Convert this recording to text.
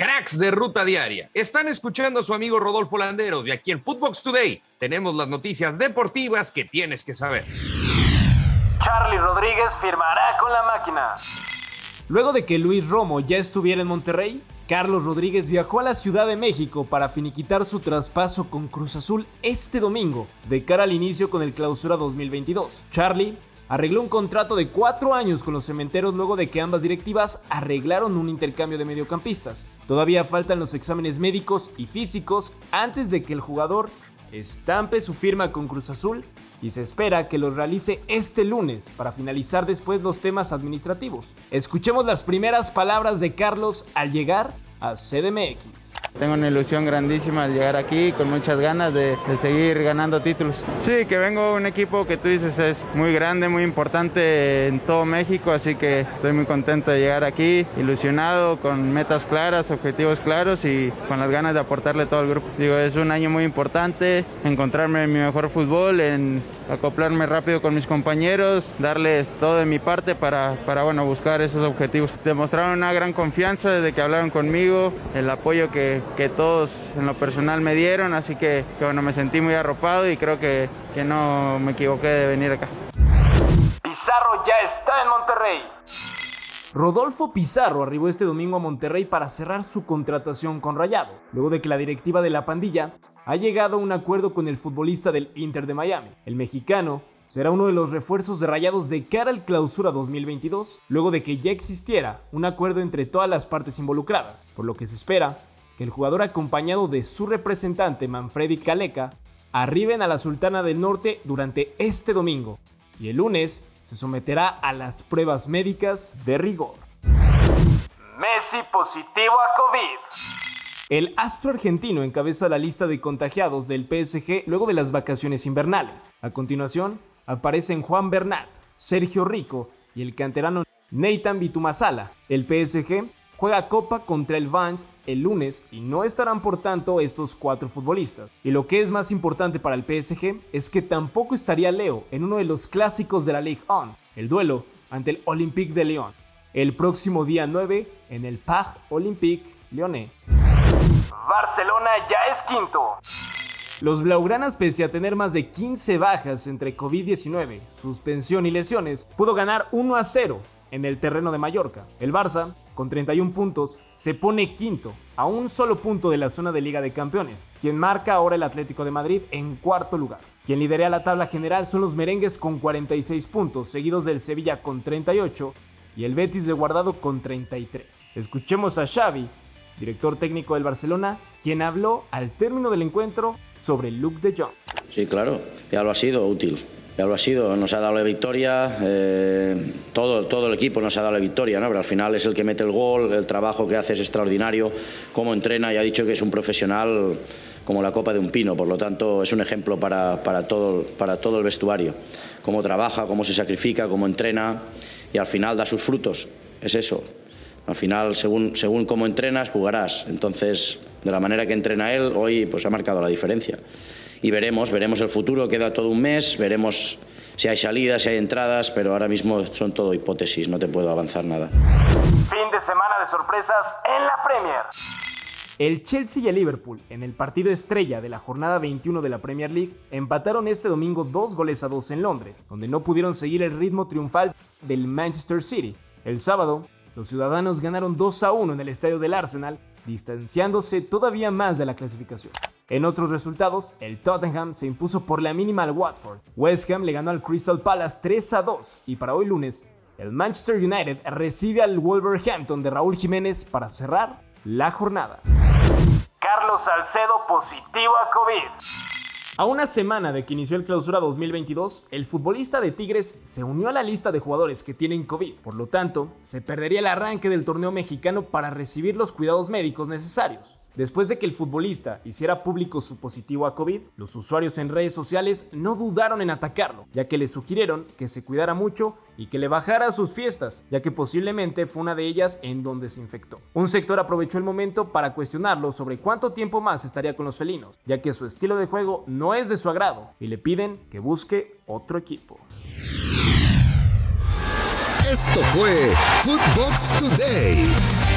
cracks de ruta diaria. Están escuchando a su amigo Rodolfo Landeros de aquí en Footbox Today. Tenemos las noticias deportivas que tienes que saber. Charlie Rodríguez firmará con la máquina. Luego de que Luis Romo ya estuviera en Monterrey, Carlos Rodríguez viajó a la Ciudad de México para finiquitar su traspaso con Cruz Azul este domingo, de cara al inicio con el Clausura 2022. Charlie arregló un contrato de cuatro años con los cementeros luego de que ambas directivas arreglaron un intercambio de mediocampistas. Todavía faltan los exámenes médicos y físicos antes de que el jugador estampe su firma con Cruz Azul y se espera que los realice este lunes para finalizar después los temas administrativos. Escuchemos las primeras palabras de Carlos al llegar a CDMX. Tengo una ilusión grandísima de llegar aquí con muchas ganas de, seguir ganando títulos. Sí, que vengo un equipo que tú dices es muy grande, muy importante en todo México, así que estoy muy contento de llegar aquí, ilusionado, con metas claras, objetivos claros y con las ganas de aportarle todo el grupo. Digo, es un año muy importante, encontrarme en mi mejor fútbol, en acoplarme rápido con mis compañeros, darles todo de mi parte para, para bueno, buscar esos objetivos. Demostraron una gran confianza desde que hablaron conmigo, el apoyo que, que todos en lo personal me dieron, así que, bueno, me sentí muy arropado y creo que, que no me equivoqué de venir acá. Pizarro ya está en Monterrey. Rodolfo Pizarro arribó este domingo a Monterrey para cerrar su contratación con Rayado, luego de que la directiva de la pandilla ha llegado a un acuerdo con el futbolista del Inter de Miami. El mexicano será uno de los refuerzos de Rayados de cara al clausura 2022, luego de que ya existiera un acuerdo entre todas las partes involucradas, por lo que se espera que el jugador acompañado de su representante Manfredi Caleca arriben a la Sultana del Norte durante este domingo y el lunes se someterá a las pruebas médicas de rigor. Messi positivo a COVID. El astro argentino encabeza la lista de contagiados del PSG luego de las vacaciones invernales. A continuación, aparecen Juan Bernat, Sergio Rico y el canterano Nathan Bitumasala. El PSG juega Copa contra el Vance el lunes y no estarán por tanto estos cuatro futbolistas. Y lo que es más importante para el PSG es que tampoco estaría Leo en uno de los clásicos de la Ligue 1, el duelo ante el Olympique de Lyon, el próximo día 9 en el Parc Olympique Lyonnais. Barcelona ya es quinto. Los Blaugranas, pese a tener más de 15 bajas entre COVID-19, suspensión y lesiones, pudo ganar 1 a 0 en el terreno de Mallorca. El Barça, con 31 puntos, se pone quinto, a un solo punto de la zona de Liga de Campeones, quien marca ahora el Atlético de Madrid en cuarto lugar. Quien lidera la tabla general son los merengues con 46 puntos, seguidos del Sevilla con 38 y el Betis de Guardado con 33. Escuchemos a Xavi, director técnico del Barcelona, quien habló al término del encuentro sobre el look de John. Sí, claro, ya lo ha sido útil ya lo ha sido, nos ha dado la victoria, eh, todo, todo el equipo nos ha dado la victoria, ¿no? pero al final es el que mete el gol, el trabajo que hace es extraordinario, cómo entrena y ha dicho que es un profesional como la copa de un pino, por lo tanto es un ejemplo para, para, todo, para todo el vestuario, cómo trabaja, cómo se sacrifica, cómo entrena y al final da sus frutos, es eso. Al final, según, según cómo entrenas, jugarás. Entonces, de la manera que entrena él, hoy pues ha marcado la diferencia y veremos, veremos el futuro, queda todo un mes, veremos si hay salidas, si hay entradas, pero ahora mismo son todo hipótesis, no te puedo avanzar nada. Fin de semana de sorpresas en la Premier. El Chelsea y el Liverpool, en el partido estrella de la jornada 21 de la Premier League, empataron este domingo dos goles a dos en Londres, donde no pudieron seguir el ritmo triunfal del Manchester City. El sábado, los ciudadanos ganaron 2 a 1 en el estadio del Arsenal, distanciándose todavía más de la clasificación. En otros resultados, el Tottenham se impuso por la mínima al Watford. West Ham le ganó al Crystal Palace 3 a 2 y para hoy lunes, el Manchester United recibe al Wolverhampton de Raúl Jiménez para cerrar la jornada. Carlos Salcedo positivo a COVID. A una semana de que inició el clausura 2022, el futbolista de Tigres se unió a la lista de jugadores que tienen COVID. Por lo tanto, se perdería el arranque del torneo mexicano para recibir los cuidados médicos necesarios. Después de que el futbolista hiciera público su positivo a COVID, los usuarios en redes sociales no dudaron en atacarlo, ya que le sugirieron que se cuidara mucho y que le bajara sus fiestas, ya que posiblemente fue una de ellas en donde se infectó. Un sector aprovechó el momento para cuestionarlo sobre cuánto tiempo más estaría con los felinos, ya que su estilo de juego no es de su agrado y le piden que busque otro equipo. Esto fue Today.